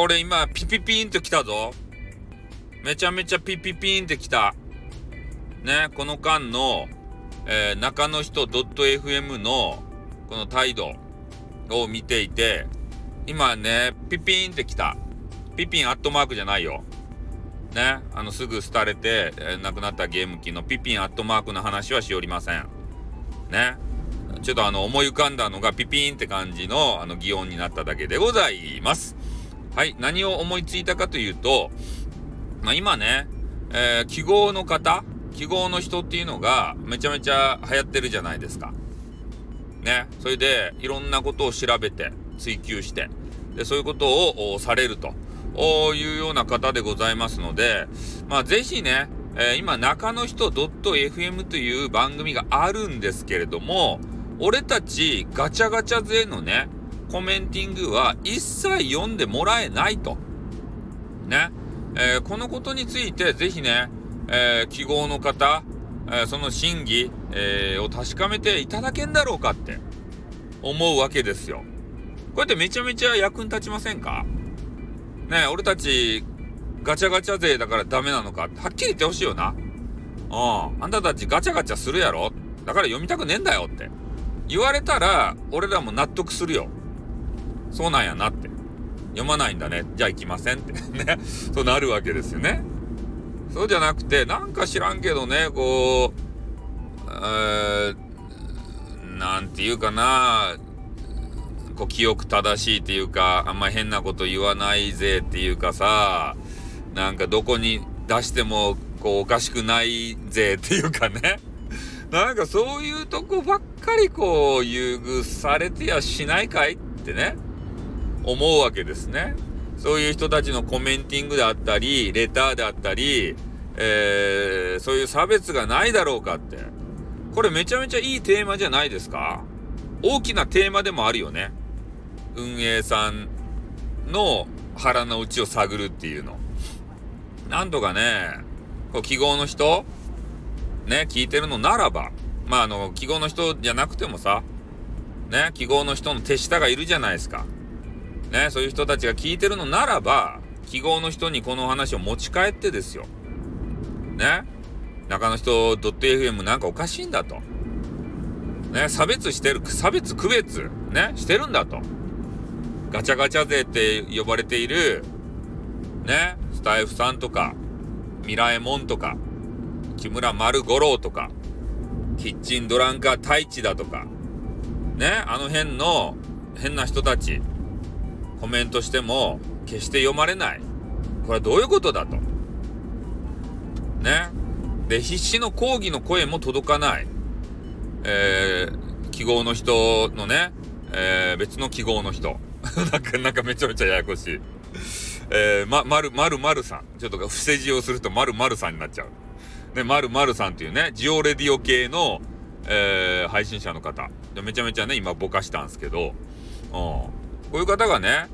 俺今ピピピーンって来たぞ。めちゃめちゃピピピーンって来た。ね、この間の、えー、中の人 .fm のこの態度を見ていて、今ね、ピピーンって来た。ピピンアットマークじゃないよ。ね、あのすぐ廃れて、えー、亡くなったゲーム機のピピンアットマークの話はしおりません。ね。ちょっとあの思い浮かんだのがピピーンって感じのあの擬音になっただけでございます。はい。何を思いついたかというと、まあ、今ね、えー、記号の方、記号の人っていうのがめちゃめちゃ流行ってるじゃないですか。ね。それでいろんなことを調べて追求して、でそういうことをされるというような方でございますので、まあぜひね、えー、今中の人 .fm という番組があるんですけれども、俺たちガチャガチャ勢のね、コメンティングは一切読んでもらえないと。ね。えー、このことについてぜひね、えー、記号の方、えー、その真偽、えー、を確かめていただけんだろうかって思うわけですよ。こうやってめちゃめちゃ役に立ちませんか？ね俺たちガチャガチャ勢だからダメなのかはっきり言ってほしいよな。うん。あんたたちガチャガチャするやろ？だから読みたくねえんだよって。言われたら俺らも納得するよ。そうなんやなって。読まないんだね。じゃあ行きませんって ね。そうなるわけですよね。そうじゃなくて、なんか知らんけどね、こう、えー、なんていうかな、こう、記憶正しいっていうか、あんま変なこと言わないぜっていうかさ、なんかどこに出しても、こう、おかしくないぜっていうかね。なんかそういうとこばっかりこう、優遇されてやしないかいってね。思うわけですね。そういう人たちのコメンティングであったり、レターであったり、えー、そういう差別がないだろうかって。これめちゃめちゃいいテーマじゃないですか？大きなテーマでもあるよね。運営さんの腹の内を探るっていうの。なんとかね、こう記号の人ね、聞いてるのならば、まああの、記号の人じゃなくてもさ、ね、記号の人の手下がいるじゃないですか。ね、そういう人たちが聞いてるのならば、記号の人にこの話を持ち帰ってですよ。ね。中の人ドット .fm なんかおかしいんだと。ね、差別してる、差別区別、ね、してるんだと。ガチャガチャ勢って呼ばれている、ね、スタイフさんとか、ミラエモンとか、木村丸五郎とか、キッチンドランカー太一だとか、ね、あの辺の変な人たち、コメントしても決して読まれない。これはどういうことだと。ね。で、必死の抗議の声も届かない。えー、記号の人のね、えー、別の記号の人。なんか、なんかめちゃめちゃややこしい。えー、ま、まる、まるまるさん。ちょっと伏せ字をするとまるまるさんになっちゃう。ね、まるまるさんっていうね、ジオレディオ系の、えー、配信者の方。めちゃめちゃね、今ぼかしたんですけど、うん。こういう方がね、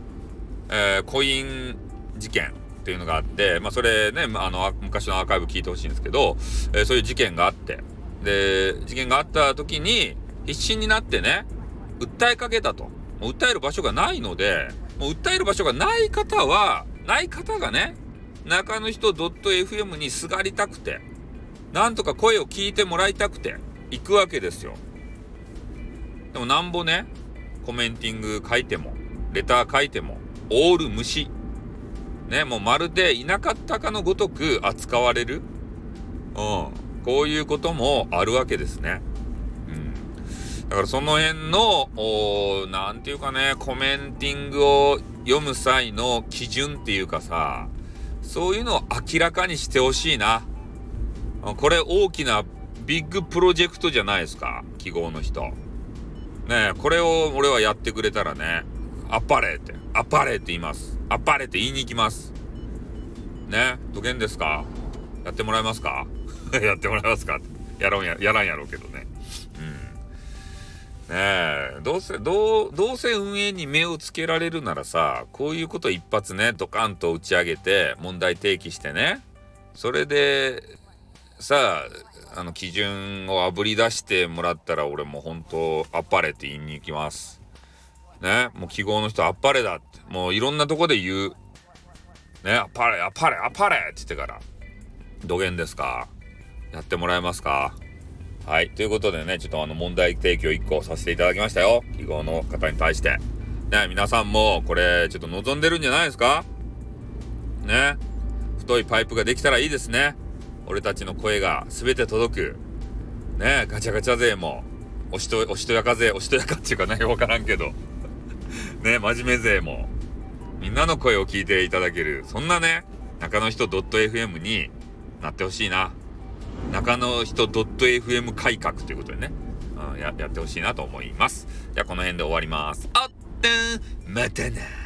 えー、コイン事件っていうのがあって、まあ、それね、あの、昔のアーカイブ聞いてほしいんですけど、えー、そういう事件があって、で、事件があった時に、必死になってね、訴えかけたと。もう訴える場所がないので、もう訴える場所がない方は、ない方がね、中の人 .fm にすがりたくて、なんとか声を聞いてもらいたくて、行くわけですよ。でもなんぼね、コメンティング書いても、レター書いても、オール無視。ね、もうまるでいなかったかのごとく扱われる。うん。こういうこともあるわけですね。うん。だからその辺の、おなんていうかね、コメンティングを読む際の基準っていうかさ、そういうのを明らかにしてほしいな。これ大きなビッグプロジェクトじゃないですか。記号の人。ねこれを俺はやってくれたらね、あっぱれって、あっぱれって言います。あっぱれって言いに行きます。ね、どげんですか？やってもらえますか？やってもらえますか？やろうや、やらんやろうけどね。うん。ねえ、どうせ、どう、どうせ運営に目をつけられるならさ、こういうこと一発ね、ドカンと打ち上げて、問題提起してね、それで、さあ、あの、基準をあぶり出してもらったら、俺も本当あっぱれって言いに行きます。ね、もう記号の人あっぱれだって、もういろんなとこで言う。ね、あっぱれ、あっぱれ、あっぱれって言ってから、土下ですか？やってもらえますか？はい。ということでね、ちょっとあの問題提供1個させていただきましたよ。記号の方に対して。ね、皆さんもこれちょっと望んでるんじゃないですか？ね。太いパイプができたらいいですね。俺たちの声が全て届く。ね、ガチャガチャ勢も、おしと、おしとやか勢、おしとやかっていうかね、わからんけど。ね、真面目勢も、みんなの声を聞いていただける、そんなね、中の人 .fm になってほしいな。中の人 .fm 改革ということでね、うん、ややってほしいなと思います。じゃあこの辺で終わります。あってん、またな。